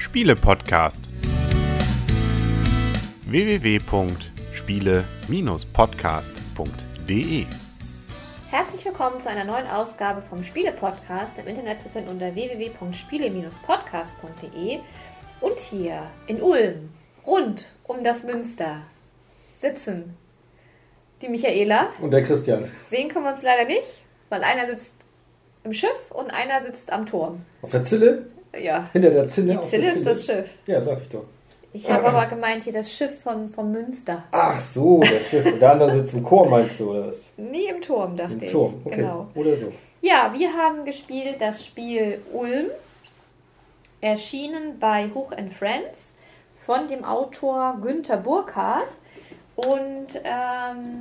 Spiele-Podcast. www.spiele-podcast.de Herzlich willkommen zu einer neuen Ausgabe vom Spiele-Podcast im Internet zu finden unter www.spiele-podcast.de und hier in Ulm, rund um das Münster, sitzen die Michaela. Und der Christian. Sehen können wir uns leider nicht, weil einer sitzt im Schiff und einer sitzt am Turm. Auf der Zille? Ja. Hinter der Zinne? Die Zille der ist das Schiff. Ja, sag ich doch. Ich habe aber gemeint hier das Schiff von, vom Münster. Ach so, das Schiff. Und der andere sitzt im Chor, meinst du, oder was? Nie im Turm, dachte Im ich. Turm, okay. Genau. Oder so. Ja, wir haben gespielt das Spiel Ulm, erschienen bei Huch Friends von dem Autor Günther Burkhardt. Und ähm,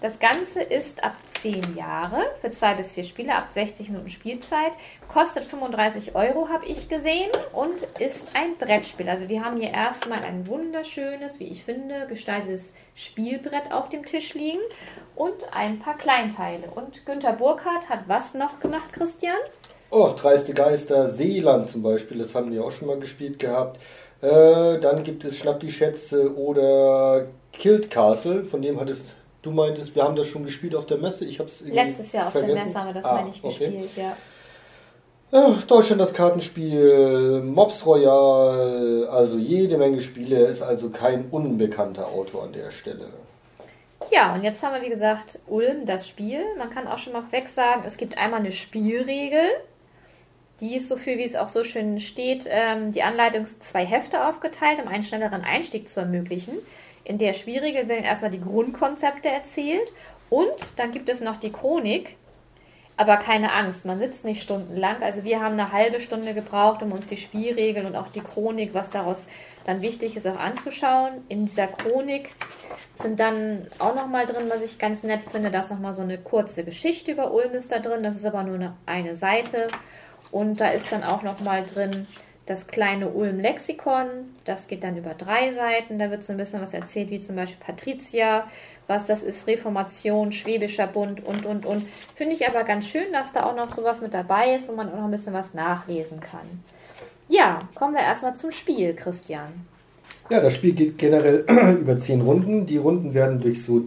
das Ganze ist ab 10 Jahre für zwei bis vier Spiele, ab 60 Minuten Spielzeit. Kostet 35 Euro, habe ich gesehen, und ist ein Brettspiel. Also wir haben hier erstmal ein wunderschönes, wie ich finde, gestaltetes Spielbrett auf dem Tisch liegen und ein paar Kleinteile. Und Günther Burkhardt hat was noch gemacht, Christian? Oh, Dreiste Geister, Seeland zum Beispiel, das haben die auch schon mal gespielt gehabt. Äh, dann gibt es Schnapp die Schätze oder Killed Castle, von dem hattest du meintest, wir haben das schon gespielt auf der Messe. Ich habe es Letztes Jahr auf vergessen. der Messe haben wir das, ah, meine ich, okay. gespielt, ja. Ja, Deutschland das Kartenspiel, Mobs Royal, also jede Menge Spiele, ist also kein unbekannter Autor an der Stelle. Ja, und jetzt haben wir, wie gesagt, Ulm, das Spiel. Man kann auch schon mal weg sagen, es gibt einmal eine Spielregel. Die ist so viel, wie es auch so schön steht, ähm, die Anleitung ist zwei Hefte aufgeteilt, um einen schnelleren Einstieg zu ermöglichen. In der Spielregel werden erstmal die Grundkonzepte erzählt und dann gibt es noch die Chronik. Aber keine Angst, man sitzt nicht stundenlang. Also wir haben eine halbe Stunde gebraucht, um uns die Spielregeln und auch die Chronik, was daraus dann wichtig ist, auch anzuschauen. In dieser Chronik sind dann auch nochmal drin, was ich ganz nett finde, dass nochmal so eine kurze Geschichte über Ulm ist da drin. Das ist aber nur eine Seite. Und da ist dann auch nochmal drin das kleine Ulm-Lexikon. Das geht dann über drei Seiten. Da wird so ein bisschen was erzählt, wie zum Beispiel Patricia, was das ist, Reformation, Schwäbischer Bund und, und, und. Finde ich aber ganz schön, dass da auch noch sowas mit dabei ist, wo man auch noch ein bisschen was nachlesen kann. Ja, kommen wir erstmal zum Spiel, Christian. Ja, das Spiel geht generell über zehn Runden. Die Runden werden durch so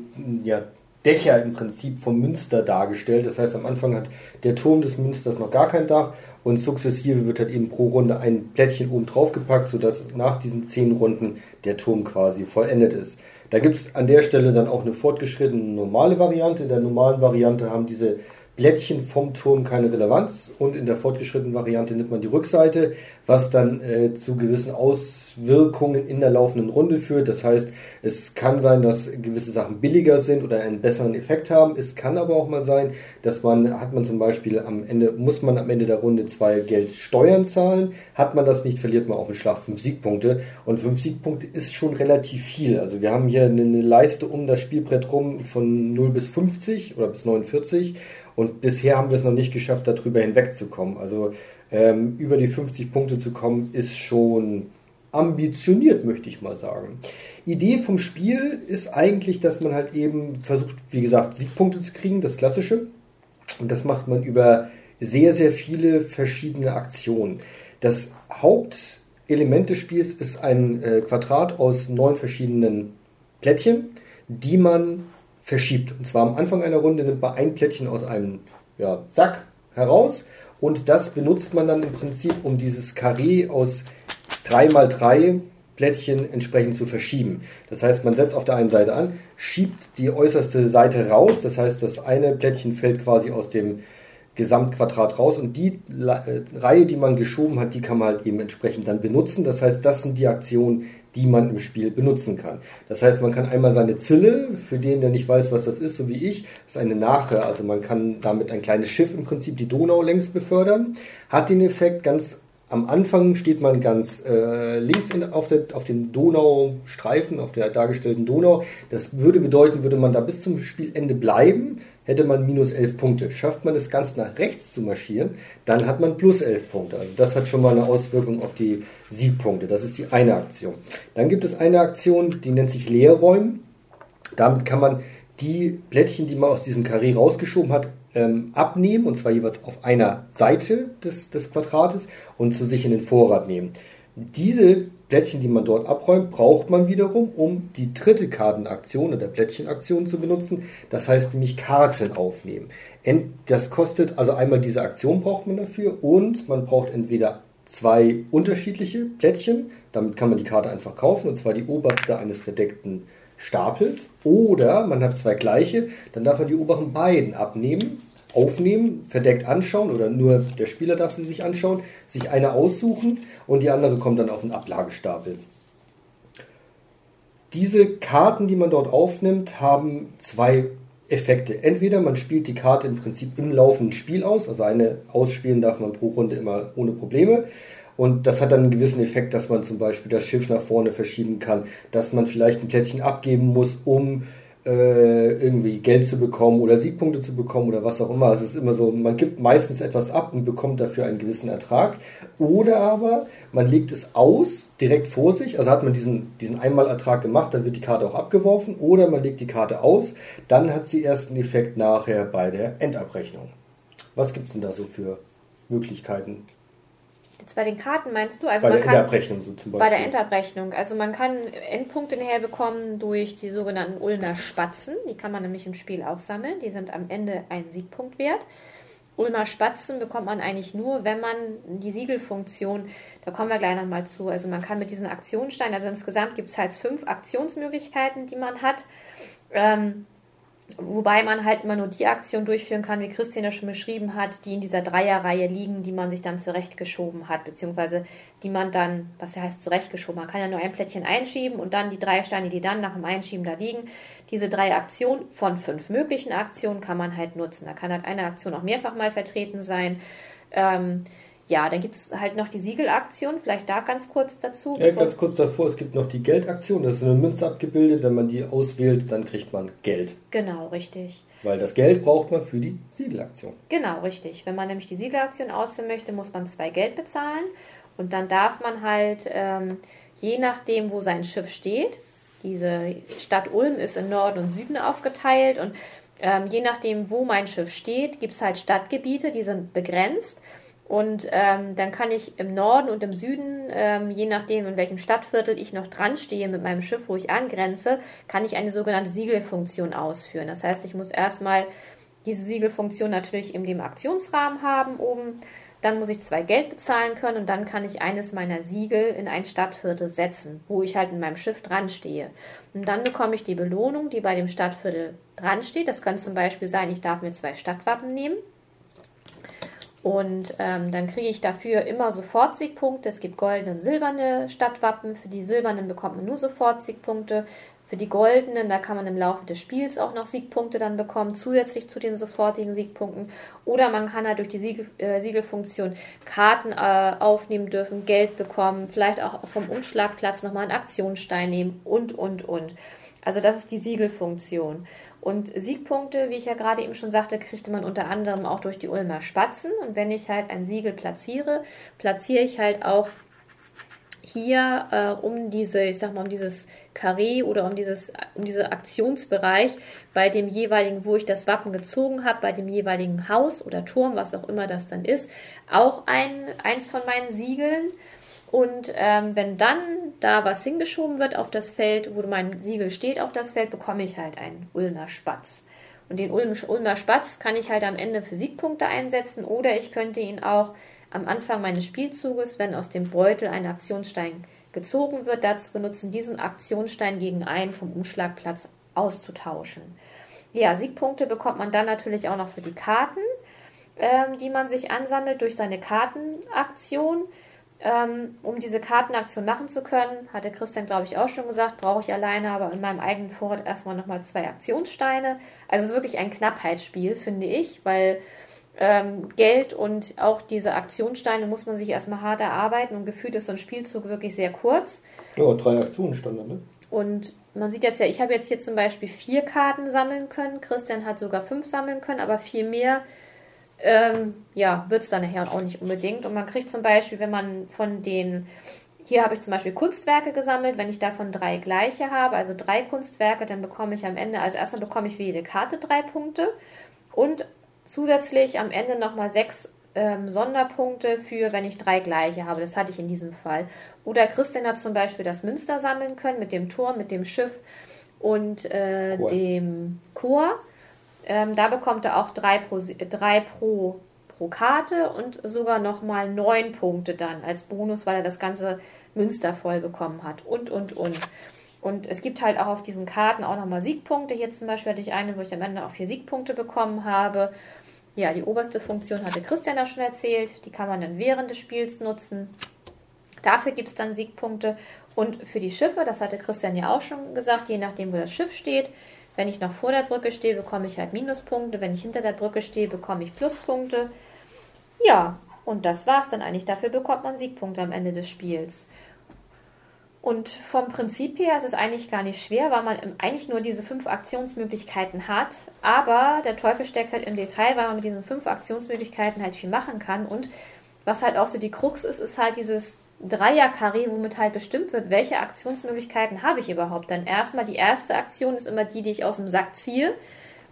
ja, Dächer im Prinzip vom Münster dargestellt. Das heißt, am Anfang hat der Turm des Münsters noch gar kein Dach und sukzessive wird halt eben pro Runde ein Plättchen oben drauf gepackt, sodass nach diesen zehn Runden der Turm quasi vollendet ist. Da gibt es an der Stelle dann auch eine fortgeschrittene normale Variante. In der normalen Variante haben diese Blättchen vom Turm keine Relevanz und in der fortgeschrittenen Variante nimmt man die Rückseite, was dann äh, zu gewissen Auswirkungen in der laufenden Runde führt. Das heißt, es kann sein, dass gewisse Sachen billiger sind oder einen besseren Effekt haben. Es kann aber auch mal sein, dass man, hat man zum Beispiel am Ende, muss man am Ende der Runde zwei Geld Steuern zahlen. Hat man das nicht, verliert man auf den Schlag fünf Siegpunkte. Und fünf Siegpunkte ist schon relativ viel. Also wir haben hier eine Leiste um das Spielbrett rum von 0 bis 50 oder bis 49. Und bisher haben wir es noch nicht geschafft, darüber hinwegzukommen. Also ähm, über die 50 Punkte zu kommen, ist schon ambitioniert, möchte ich mal sagen. Idee vom Spiel ist eigentlich, dass man halt eben versucht, wie gesagt, Siegpunkte zu kriegen, das Klassische. Und das macht man über sehr, sehr viele verschiedene Aktionen. Das Hauptelement des Spiels ist ein äh, Quadrat aus neun verschiedenen Plättchen, die man verschiebt. Und zwar am Anfang einer Runde nimmt man ein Plättchen aus einem ja, Sack heraus und das benutzt man dann im Prinzip, um dieses Karree aus 3x3 Plättchen entsprechend zu verschieben. Das heißt, man setzt auf der einen Seite an, schiebt die äußerste Seite raus, das heißt, das eine Plättchen fällt quasi aus dem Gesamtquadrat raus und die Reihe, die man geschoben hat, die kann man halt eben entsprechend dann benutzen. Das heißt, das sind die Aktionen, die man im Spiel benutzen kann. Das heißt, man kann einmal seine Zille, für den, der nicht weiß, was das ist, so wie ich, ist eine Nache, also man kann damit ein kleines Schiff im Prinzip die Donau längs befördern, hat den Effekt ganz am Anfang steht man ganz äh, links in, auf, der, auf dem Donaustreifen, auf der dargestellten Donau. Das würde bedeuten, würde man da bis zum Spielende bleiben, hätte man minus 11 Punkte. Schafft man es ganz nach rechts zu marschieren, dann hat man plus 11 Punkte. Also das hat schon mal eine Auswirkung auf die Siegpunkte. Das ist die eine Aktion. Dann gibt es eine Aktion, die nennt sich Leerräumen. Damit kann man die Plättchen, die man aus diesem Karree rausgeschoben hat, ähm, abnehmen, und zwar jeweils auf einer Seite des, des Quadrates und zu sich in den Vorrat nehmen. Diese Plättchen, die man dort abräumt, braucht man wiederum, um die dritte Kartenaktion oder Plättchenaktion zu benutzen. Das heißt nämlich Karten aufnehmen. Das kostet, also einmal diese Aktion braucht man dafür und man braucht entweder zwei unterschiedliche Plättchen, damit kann man die Karte einfach kaufen, und zwar die oberste eines verdeckten Stapels. Oder man hat zwei gleiche, dann darf man die oberen beiden abnehmen, aufnehmen, verdeckt anschauen oder nur der Spieler darf sie sich anschauen, sich eine aussuchen und die andere kommt dann auf den Ablagestapel. Diese Karten, die man dort aufnimmt, haben zwei Effekte. Entweder man spielt die Karte im Prinzip im laufenden Spiel aus, also eine ausspielen darf man pro Runde immer ohne Probleme. Und das hat dann einen gewissen Effekt, dass man zum Beispiel das Schiff nach vorne verschieben kann, dass man vielleicht ein Plättchen abgeben muss, um irgendwie Geld zu bekommen oder Siegpunkte zu bekommen oder was auch immer. Es ist immer so, man gibt meistens etwas ab und bekommt dafür einen gewissen Ertrag. Oder aber man legt es aus, direkt vor sich, also hat man diesen, diesen Einmalertrag gemacht, dann wird die Karte auch abgeworfen. Oder man legt die Karte aus, dann hat sie erst einen Effekt nachher bei der Endabrechnung. Was gibt es denn da so für Möglichkeiten? Jetzt bei den Karten meinst du? Also bei man der Endabrechnung so zum Beispiel. Bei der Endabrechnung. Also man kann Endpunkte herbekommen durch die sogenannten Ulmer Spatzen. Die kann man nämlich im Spiel auch sammeln. Die sind am Ende ein Siegpunkt wert. Ulmer Spatzen bekommt man eigentlich nur, wenn man die Siegelfunktion, da kommen wir gleich nochmal zu, also man kann mit diesen Aktionssteinen, also insgesamt gibt es halt fünf Aktionsmöglichkeiten, die man hat. Ähm, Wobei man halt immer nur die Aktion durchführen kann, wie Christian ja schon beschrieben hat, die in dieser Dreierreihe liegen, die man sich dann zurechtgeschoben hat, beziehungsweise die man dann, was heißt zurechtgeschoben, man kann ja nur ein Plättchen einschieben und dann die drei Steine, die dann nach dem Einschieben da liegen. Diese drei Aktionen von fünf möglichen Aktionen kann man halt nutzen. Da kann halt eine Aktion auch mehrfach mal vertreten sein. Ähm, ja, dann gibt es halt noch die Siegelaktion, vielleicht da ganz kurz dazu. Ja, ganz kurz davor, es gibt noch die Geldaktion, das ist eine Münze abgebildet, wenn man die auswählt, dann kriegt man Geld. Genau, richtig. Weil das Geld braucht man für die Siegelaktion. Genau, richtig. Wenn man nämlich die Siegelaktion ausführen möchte, muss man zwei Geld bezahlen und dann darf man halt, ähm, je nachdem, wo sein Schiff steht, diese Stadt Ulm ist in Norden und Süden aufgeteilt und ähm, je nachdem, wo mein Schiff steht, gibt es halt Stadtgebiete, die sind begrenzt. Und ähm, dann kann ich im Norden und im Süden, ähm, je nachdem, in welchem Stadtviertel ich noch dran stehe mit meinem Schiff, wo ich angrenze, kann ich eine sogenannte Siegelfunktion ausführen. Das heißt, ich muss erstmal diese Siegelfunktion natürlich in dem Aktionsrahmen haben oben. Dann muss ich zwei Geld bezahlen können und dann kann ich eines meiner Siegel in ein Stadtviertel setzen, wo ich halt in meinem Schiff dran stehe. Und dann bekomme ich die Belohnung, die bei dem Stadtviertel dran steht. Das könnte zum Beispiel sein, ich darf mir zwei Stadtwappen nehmen und ähm, dann kriege ich dafür immer sofort Siegpunkte. Es gibt goldene und silberne Stadtwappen. Für die silbernen bekommt man nur sofort Siegpunkte. Für die goldenen, da kann man im Laufe des Spiels auch noch Siegpunkte dann bekommen, zusätzlich zu den sofortigen Siegpunkten. Oder man kann halt durch die Siegel, äh, Siegelfunktion Karten äh, aufnehmen dürfen, Geld bekommen, vielleicht auch vom Umschlagplatz nochmal einen Aktionsstein nehmen und, und, und. Also das ist die Siegelfunktion. Und Siegpunkte, wie ich ja gerade eben schon sagte, kriegte man unter anderem auch durch die Ulmer Spatzen. Und wenn ich halt ein Siegel platziere, platziere ich halt auch hier äh, um diese, ich sag mal, um dieses Karree oder um dieses, um diesen Aktionsbereich bei dem jeweiligen, wo ich das Wappen gezogen habe, bei dem jeweiligen Haus oder Turm, was auch immer das dann ist, auch ein, eins von meinen Siegeln. Und ähm, wenn dann da was hingeschoben wird auf das Feld, wo mein Siegel steht auf das Feld, bekomme ich halt einen Ulmer Spatz. Und den Ulmer Spatz kann ich halt am Ende für Siegpunkte einsetzen oder ich könnte ihn auch am Anfang meines Spielzuges, wenn aus dem Beutel ein Aktionsstein gezogen wird, dazu benutzen, diesen Aktionsstein gegen einen vom Umschlagplatz auszutauschen. Ja, Siegpunkte bekommt man dann natürlich auch noch für die Karten, ähm, die man sich ansammelt durch seine Kartenaktion. Ähm, um diese Kartenaktion machen zu können, hatte Christian, glaube ich, auch schon gesagt, brauche ich alleine aber in meinem eigenen Vorrat erstmal nochmal zwei Aktionssteine. Also es ist wirklich ein Knappheitsspiel, finde ich, weil ähm, Geld und auch diese Aktionssteine muss man sich erstmal hart erarbeiten und gefühlt ist so ein Spielzug wirklich sehr kurz. Ja, drei Aktionssteine, ne? Und man sieht jetzt ja, ich habe jetzt hier zum Beispiel vier Karten sammeln können, Christian hat sogar fünf sammeln können, aber viel mehr ähm, ja, wird es dann nachher auch nicht unbedingt. Und man kriegt zum Beispiel, wenn man von den, hier habe ich zum Beispiel Kunstwerke gesammelt, wenn ich davon drei gleiche habe, also drei Kunstwerke, dann bekomme ich am Ende, also erstmal bekomme ich für jede Karte drei Punkte und zusätzlich am Ende nochmal sechs ähm, Sonderpunkte für, wenn ich drei gleiche habe. Das hatte ich in diesem Fall. Oder Christian hat zum Beispiel das Münster sammeln können mit dem Turm, mit dem Schiff und äh, Chor. dem Chor. Ähm, da bekommt er auch drei pro, drei pro, pro Karte und sogar nochmal neun Punkte dann als Bonus, weil er das ganze Münster voll bekommen hat. Und, und, und. Und es gibt halt auch auf diesen Karten auch nochmal Siegpunkte. Hier zum Beispiel hatte ich eine, wo ich am Ende auch vier Siegpunkte bekommen habe. Ja, die oberste Funktion hatte Christian ja schon erzählt. Die kann man dann während des Spiels nutzen. Dafür gibt es dann Siegpunkte. Und für die Schiffe, das hatte Christian ja auch schon gesagt, je nachdem, wo das Schiff steht. Wenn ich noch vor der Brücke stehe, bekomme ich halt Minuspunkte. Wenn ich hinter der Brücke stehe, bekomme ich Pluspunkte. Ja, und das war's dann eigentlich. Dafür bekommt man Siegpunkte am Ende des Spiels. Und vom Prinzip her ist es eigentlich gar nicht schwer, weil man eigentlich nur diese fünf Aktionsmöglichkeiten hat. Aber der Teufel steckt halt im Detail, weil man mit diesen fünf Aktionsmöglichkeiten halt viel machen kann. Und was halt auch so die Krux ist, ist halt dieses Dreier-Karree, womit halt bestimmt wird, welche Aktionsmöglichkeiten habe ich überhaupt. Dann erstmal die erste Aktion ist immer die, die ich aus dem Sack ziehe,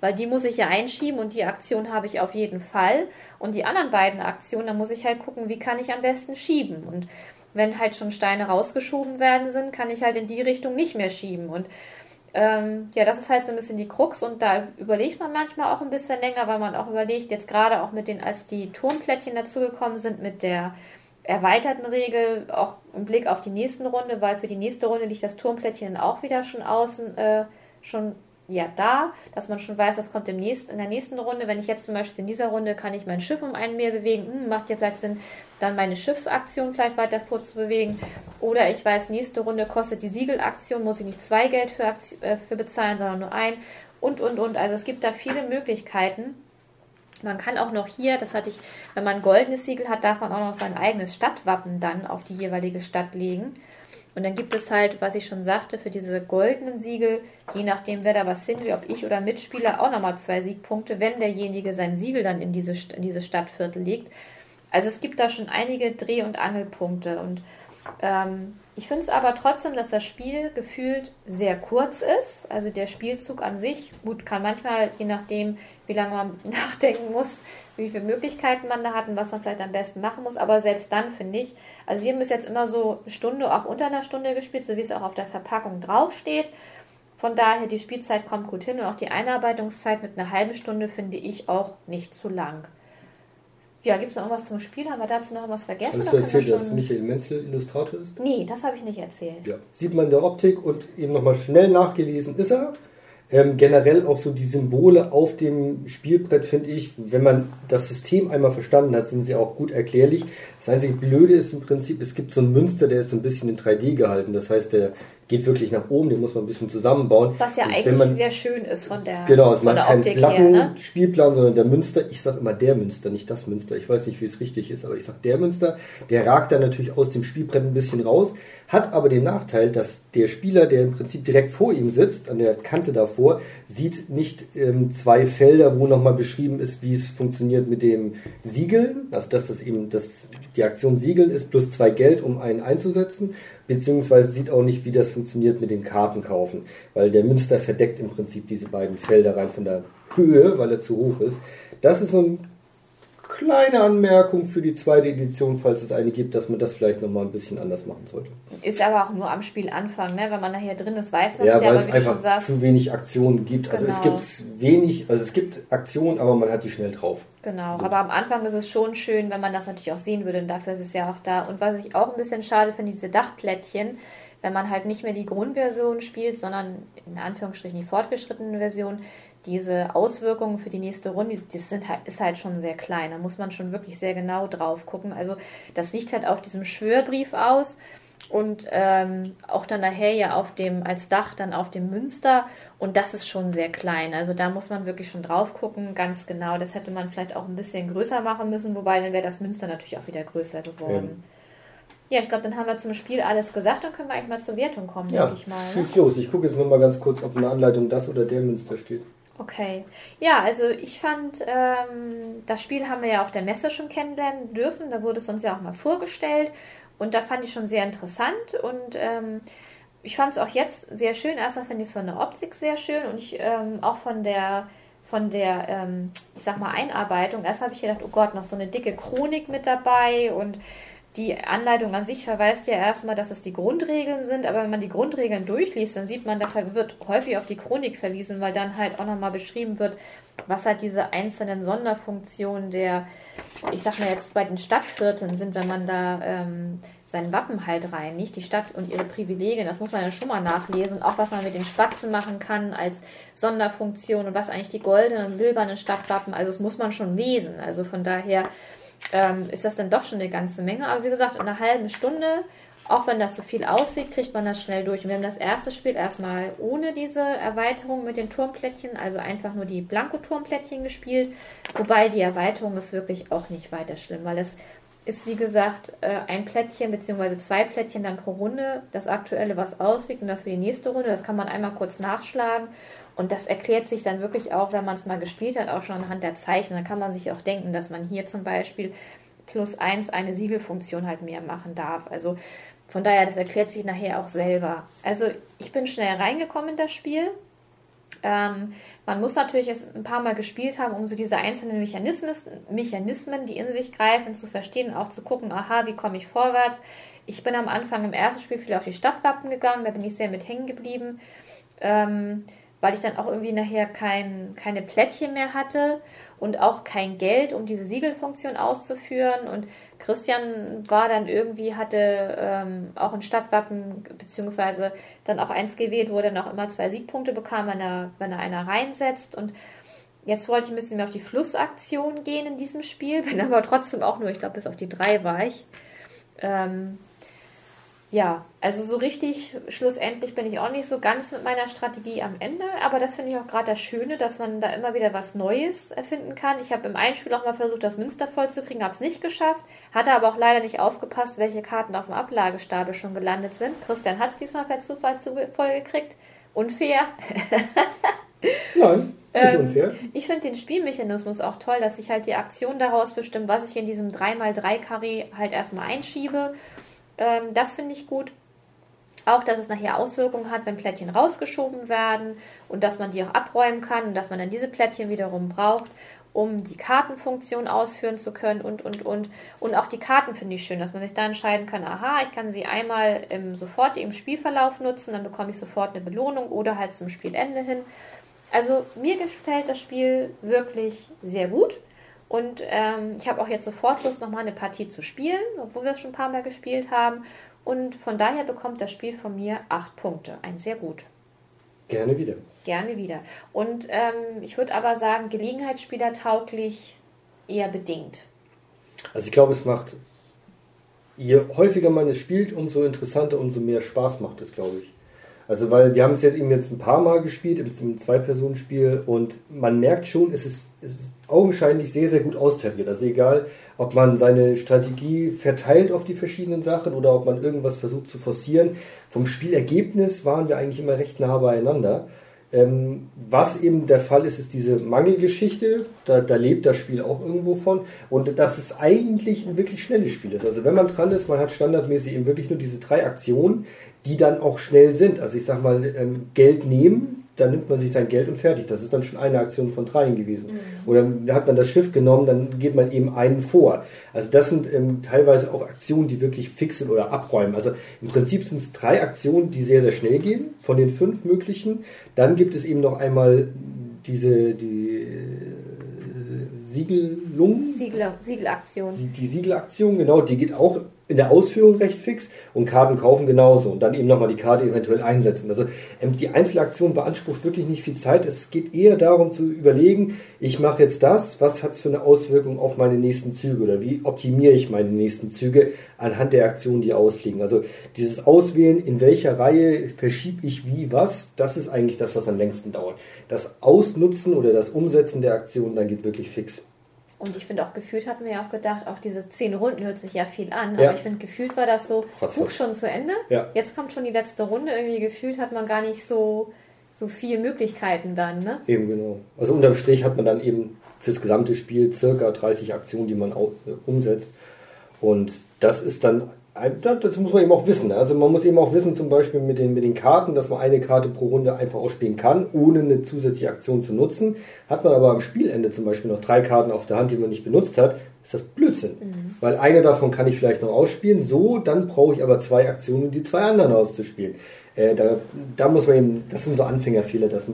weil die muss ich ja einschieben und die Aktion habe ich auf jeden Fall. Und die anderen beiden Aktionen, da muss ich halt gucken, wie kann ich am besten schieben. Und wenn halt schon Steine rausgeschoben werden sind, kann ich halt in die Richtung nicht mehr schieben. Und ähm, ja, das ist halt so ein bisschen die Krux und da überlegt man manchmal auch ein bisschen länger, weil man auch überlegt, jetzt gerade auch mit den, als die Turmplättchen dazugekommen sind, mit der erweiterten Regel, auch im Blick auf die nächsten Runde, weil für die nächste Runde liegt das Turmplättchen auch wieder schon außen, äh, schon ja da, dass man schon weiß, was kommt im nächsten, in der nächsten Runde. Wenn ich jetzt zum Beispiel in dieser Runde kann ich mein Schiff um einen mehr bewegen, hm, macht ja vielleicht Sinn, dann meine Schiffsaktion vielleicht weiter vorzubewegen. Oder ich weiß, nächste Runde kostet die Siegelaktion, muss ich nicht zwei Geld für, äh, für bezahlen, sondern nur ein. Und, und, und. Also es gibt da viele Möglichkeiten. Man kann auch noch hier, das hatte ich, wenn man ein goldenes Siegel hat, darf man auch noch sein eigenes Stadtwappen dann auf die jeweilige Stadt legen. Und dann gibt es halt, was ich schon sagte, für diese goldenen Siegel, je nachdem, wer da was findet, ob ich oder Mitspieler, auch nochmal zwei Siegpunkte, wenn derjenige sein Siegel dann in, diese, in dieses Stadtviertel legt. Also es gibt da schon einige Dreh- und Angelpunkte. Und ähm, ich finde es aber trotzdem, dass das Spiel gefühlt sehr kurz ist. Also der Spielzug an sich, gut, kann manchmal, je nachdem, wie lange man nachdenken muss, wie viele Möglichkeiten man da hat und was man vielleicht am besten machen muss. Aber selbst dann finde ich, also wir haben bis jetzt immer so eine Stunde, auch unter einer Stunde gespielt, so wie es auch auf der Verpackung draufsteht. Von daher, die Spielzeit kommt gut hin und auch die Einarbeitungszeit mit einer halben Stunde finde ich auch nicht zu lang. Ja, gibt es noch irgendwas zum Spiel? Haben wir dazu noch was vergessen? Hast du erzählt, dass Michael Menzel Illustrator ist? Nee, das habe ich nicht erzählt. Ja, sieht man in der Optik und eben nochmal schnell nachgelesen ist er. Ähm, generell auch so die Symbole auf dem Spielbrett finde ich, wenn man das System einmal verstanden hat, sind sie auch gut erklärlich. Das einzige Blöde ist im Prinzip, es gibt so ein Münster, der ist so ein bisschen in 3D gehalten. Das heißt, der geht wirklich nach oben, den muss man ein bisschen zusammenbauen. Was ja eigentlich man, sehr schön ist von der Genau, es macht keinen platten her, ne? Spielplan, sondern der Münster, ich sage immer der Münster, nicht das Münster. Ich weiß nicht, wie es richtig ist, aber ich sage der Münster, der ragt dann natürlich aus dem Spielbrett ein bisschen raus, hat aber den Nachteil, dass der Spieler, der im Prinzip direkt vor ihm sitzt, an der Kante davor, sieht nicht ähm, zwei Felder, wo nochmal beschrieben ist, wie es funktioniert mit dem Siegeln, also dass das eben das, die Aktion Siegeln ist, plus zwei Geld, um einen einzusetzen, beziehungsweise sieht auch nicht, wie das funktioniert mit den Karten kaufen, weil der Münster verdeckt im Prinzip diese beiden Felder rein von der Höhe, weil er zu hoch ist. Das ist so eine kleine Anmerkung für die zweite Edition, falls es eine gibt, dass man das vielleicht nochmal ein bisschen anders machen sollte. Ist aber auch nur am Spielanfang, ne? wenn man nachher drin ist, weiß man ja, es ja, weil es einfach sagst, zu wenig Aktionen gibt. Genau. Also es genau. gibt wenig, also es gibt Aktionen, aber man hat die schnell drauf. Genau, so. aber am Anfang ist es schon schön, wenn man das natürlich auch sehen würde und dafür ist es ja auch da. Und was ich auch ein bisschen schade finde, diese Dachplättchen, wenn man halt nicht mehr die Grundversion spielt, sondern in Anführungsstrichen die fortgeschrittene Version, diese Auswirkungen für die nächste Runde, das sind halt, ist halt schon sehr klein. Da muss man schon wirklich sehr genau drauf gucken. Also das sieht halt auf diesem Schwörbrief aus und ähm, auch dann nachher ja auf dem, als Dach dann auf dem Münster und das ist schon sehr klein. Also da muss man wirklich schon drauf gucken, ganz genau. Das hätte man vielleicht auch ein bisschen größer machen müssen, wobei dann wäre das Münster natürlich auch wieder größer geworden. Ja, ja ich glaube, dann haben wir zum Spiel alles gesagt, dann können wir eigentlich mal zur Wertung kommen, ja, denke ich mal. Ne? Schieß los, ich gucke jetzt nochmal ganz kurz, ob in der Anleitung das oder der Münster steht. Okay. Ja, also ich fand, ähm, das Spiel haben wir ja auf der Messe schon kennenlernen dürfen. Da wurde es uns ja auch mal vorgestellt. Und da fand ich schon sehr interessant und ähm, ich fand es auch jetzt sehr schön. Erstmal finde ich es von der Optik sehr schön und ich ähm, auch von der von der, ähm, ich sag mal, Einarbeitung. Erst habe ich gedacht, oh Gott, noch so eine dicke Chronik mit dabei und die Anleitung an sich verweist ja erstmal, dass es die Grundregeln sind, aber wenn man die Grundregeln durchliest, dann sieht man, da wird häufig auf die Chronik verwiesen, weil dann halt auch nochmal beschrieben wird, was halt diese einzelnen Sonderfunktionen der, ich sag mal jetzt bei den Stadtvierteln sind, wenn man da ähm, sein Wappen halt reinigt, die Stadt und ihre Privilegien, das muss man ja schon mal nachlesen. Und auch was man mit den Spatzen machen kann als Sonderfunktion und was eigentlich die goldenen und silbernen Stadtwappen, also das muss man schon lesen, also von daher ähm, ist das dann doch schon eine ganze Menge. Aber wie gesagt, in einer halben Stunde, auch wenn das so viel aussieht, kriegt man das schnell durch. Und wir haben das erste Spiel erstmal ohne diese Erweiterung mit den Turmplättchen, also einfach nur die Blanko-Turmplättchen gespielt. Wobei die Erweiterung ist wirklich auch nicht weiter schlimm, weil es ist wie gesagt äh, ein Plättchen bzw. zwei Plättchen dann pro Runde. Das aktuelle, was aussieht und das für die nächste Runde, das kann man einmal kurz nachschlagen. Und das erklärt sich dann wirklich auch, wenn man es mal gespielt hat, auch schon anhand der Zeichen. Dann kann man sich auch denken, dass man hier zum Beispiel plus eins eine Siegelfunktion halt mehr machen darf. Also von daher, das erklärt sich nachher auch selber. Also ich bin schnell reingekommen in das Spiel. Ähm, man muss natürlich es ein paar Mal gespielt haben, um so diese einzelnen Mechanismen, Mechanismen, die in sich greifen, zu verstehen auch zu gucken, aha, wie komme ich vorwärts. Ich bin am Anfang im ersten Spiel viel auf die Stadtwappen gegangen, da bin ich sehr mit hängen geblieben. Ähm, weil ich dann auch irgendwie nachher kein, keine Plättchen mehr hatte und auch kein Geld, um diese Siegelfunktion auszuführen. Und Christian war dann irgendwie, hatte ähm, auch ein Stadtwappen, beziehungsweise dann auch eins gewählt, wo er dann auch immer zwei Siegpunkte bekam, wenn er, wenn er einer reinsetzt. Und jetzt wollte ich ein bisschen mehr auf die Flussaktion gehen in diesem Spiel, bin aber trotzdem auch nur, ich glaube, bis auf die drei war ich. Ähm, ja, also so richtig schlussendlich bin ich auch nicht so ganz mit meiner Strategie am Ende, aber das finde ich auch gerade das Schöne, dass man da immer wieder was Neues erfinden kann. Ich habe im Einspiel auch mal versucht, das Münster voll zu kriegen, habe es nicht geschafft, hatte aber auch leider nicht aufgepasst, welche Karten auf dem Ablagestapel schon gelandet sind. Christian hat es diesmal per Zufall voll gekriegt. Unfair. Nein, nicht ähm, unfair. Ich finde den Spielmechanismus auch toll, dass ich halt die Aktion daraus bestimmt, was ich in diesem 3x3-Karree halt erstmal einschiebe ähm, das finde ich gut. Auch, dass es nachher Auswirkungen hat, wenn Plättchen rausgeschoben werden und dass man die auch abräumen kann und dass man dann diese Plättchen wiederum braucht, um die Kartenfunktion ausführen zu können und, und, und. Und auch die Karten finde ich schön, dass man sich da entscheiden kann, aha, ich kann sie einmal im, sofort im Spielverlauf nutzen, dann bekomme ich sofort eine Belohnung oder halt zum Spielende hin. Also mir gefällt das Spiel wirklich sehr gut. Und ähm, ich habe auch jetzt sofort Lust, nochmal eine Partie zu spielen, obwohl wir es schon ein paar Mal gespielt haben. Und von daher bekommt das Spiel von mir acht Punkte. Ein sehr gut. Gerne wieder. Gerne wieder. Und ähm, ich würde aber sagen, Gelegenheitsspieler tauglich eher bedingt. Also ich glaube, es macht, je häufiger man es spielt, umso interessanter, umso mehr Spaß macht es, glaube ich. Also weil wir haben es jetzt eben jetzt ein paar Mal gespielt, im Zwei-Personen-Spiel und man merkt schon, es ist, es ist augenscheinlich sehr, sehr gut austariert. Also egal, ob man seine Strategie verteilt auf die verschiedenen Sachen oder ob man irgendwas versucht zu forcieren. Vom Spielergebnis waren wir eigentlich immer recht nah beieinander. Ähm, was eben der Fall ist, ist diese Mangelgeschichte. Da, da, lebt das Spiel auch irgendwo von. Und dass es eigentlich ein wirklich schnelles Spiel ist. Also wenn man dran ist, man hat standardmäßig eben wirklich nur diese drei Aktionen, die dann auch schnell sind. Also ich sag mal, ähm, Geld nehmen, da nimmt man sich sein Geld und fertig. Das ist dann schon eine Aktion von dreien gewesen. Mhm. Oder hat man das Schiff genommen, dann geht man eben einen vor. Also das sind ähm, teilweise auch Aktionen, die wirklich fix sind oder abräumen. Also im Prinzip sind es drei Aktionen, die sehr, sehr schnell gehen, von den fünf möglichen. Dann gibt es eben noch einmal diese, die äh, Siegelung. Siegel, Siegelaktion. Die Siegelaktion, genau, die geht auch in der Ausführung recht fix und Karten kaufen genauso und dann eben nochmal die Karte eventuell einsetzen. Also ähm, die Einzelaktion beansprucht wirklich nicht viel Zeit. Es geht eher darum zu überlegen, ich mache jetzt das, was hat es für eine Auswirkung auf meine nächsten Züge oder wie optimiere ich meine nächsten Züge anhand der Aktionen, die ausliegen. Also dieses Auswählen, in welcher Reihe verschiebe ich wie was, das ist eigentlich das, was am längsten dauert. Das Ausnutzen oder das Umsetzen der Aktion, dann geht wirklich fix. Und ich finde auch gefühlt hatten wir ja auch gedacht, auch diese zehn Runden hört sich ja viel an, aber ja. ich finde gefühlt war das so, Buch schon zu Ende. Ja. Jetzt kommt schon die letzte Runde, irgendwie gefühlt hat man gar nicht so, so viele Möglichkeiten dann, ne? Eben genau. Also unterm Strich hat man dann eben fürs gesamte Spiel circa 30 Aktionen, die man äh, umsetzt. Und das ist dann das muss man eben auch wissen. Also man muss eben auch wissen, zum Beispiel mit den, mit den Karten, dass man eine Karte pro Runde einfach ausspielen kann, ohne eine zusätzliche Aktion zu nutzen. Hat man aber am Spielende zum Beispiel noch drei Karten auf der Hand, die man nicht benutzt hat, ist das Blödsinn. Mhm. Weil eine davon kann ich vielleicht noch ausspielen, so, dann brauche ich aber zwei Aktionen, um die zwei anderen auszuspielen. Äh, da, da muss man eben, das sind so Anfängerfehler, das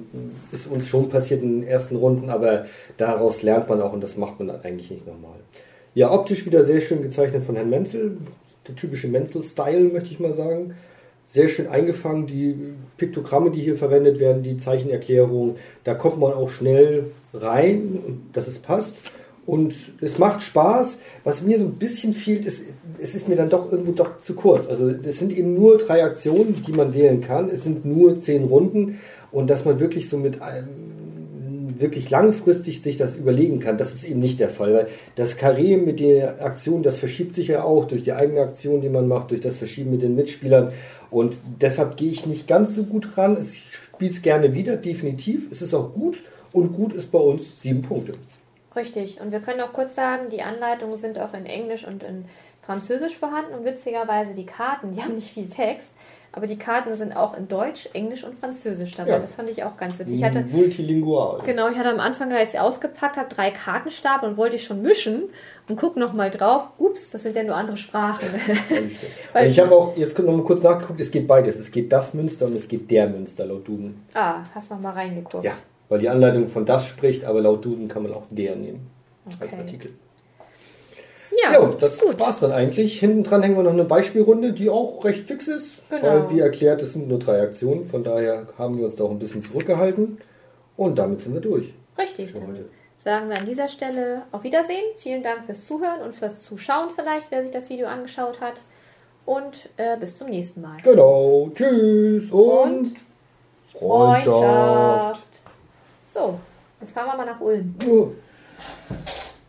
ist uns schon passiert in den ersten Runden, aber daraus lernt man auch und das macht man dann eigentlich nicht nochmal. Ja, optisch wieder sehr schön gezeichnet von Herrn Menzel, der typische Menzel-Style, möchte ich mal sagen. Sehr schön eingefangen, die Piktogramme, die hier verwendet werden, die Zeichenerklärungen, da kommt man auch schnell rein, dass es passt. Und es macht Spaß. Was mir so ein bisschen fehlt, ist, es ist mir dann doch irgendwo doch zu kurz. Also es sind eben nur drei Aktionen, die man wählen kann. Es sind nur zehn Runden. Und dass man wirklich so mit einem, wirklich langfristig sich das überlegen kann, das ist eben nicht der Fall. Weil das Karree mit der Aktion, das verschiebt sich ja auch durch die eigene Aktion, die man macht, durch das Verschieben mit den Mitspielern. Und deshalb gehe ich nicht ganz so gut ran. Ich spiele es gerne wieder, definitiv. Es ist auch gut. Und gut ist bei uns sieben Punkte. Richtig. Und wir können auch kurz sagen, die Anleitungen sind auch in Englisch und in Französisch vorhanden und witzigerweise die Karten, die haben nicht viel Text, aber die Karten sind auch in Deutsch, Englisch und Französisch dabei. Ja. Das fand ich auch ganz witzig. Ich hatte, Multilingual. Genau, ich hatte am Anfang, als ich ausgepackt habe, drei Kartenstapel und wollte ich schon mischen und guck noch mal drauf. Ups, das sind ja nur andere Sprachen. Weil ich habe auch jetzt noch mal kurz nachgeguckt, es geht beides. Es geht das Münster und es geht der Münster laut Duden. Ah, hast noch mal reingeguckt. Ja. Weil die Anleitung von das spricht, aber laut Duden kann man auch der nehmen okay. als Artikel. Ja, jo, das gut. war's dann eigentlich. Hinten dran hängen wir noch eine Beispielrunde, die auch recht fix ist. Genau. Weil, wie erklärt, es sind nur drei Aktionen. Von daher haben wir uns da auch ein bisschen zurückgehalten. Und damit sind wir durch. Richtig. Für heute. Sagen wir an dieser Stelle auf Wiedersehen. Vielen Dank fürs Zuhören und fürs Zuschauen vielleicht, wer sich das Video angeschaut hat. Und äh, bis zum nächsten Mal. Genau. Tschüss und, und Freundschaft. Freundschaft. So, jetzt fahren wir mal nach Ulm.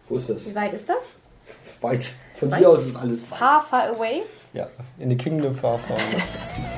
Wo ist das? Wie weit ist das? Weit. Von weit? hier aus ist alles weit. Far, far away? Ja, in the Kingdom far, far away.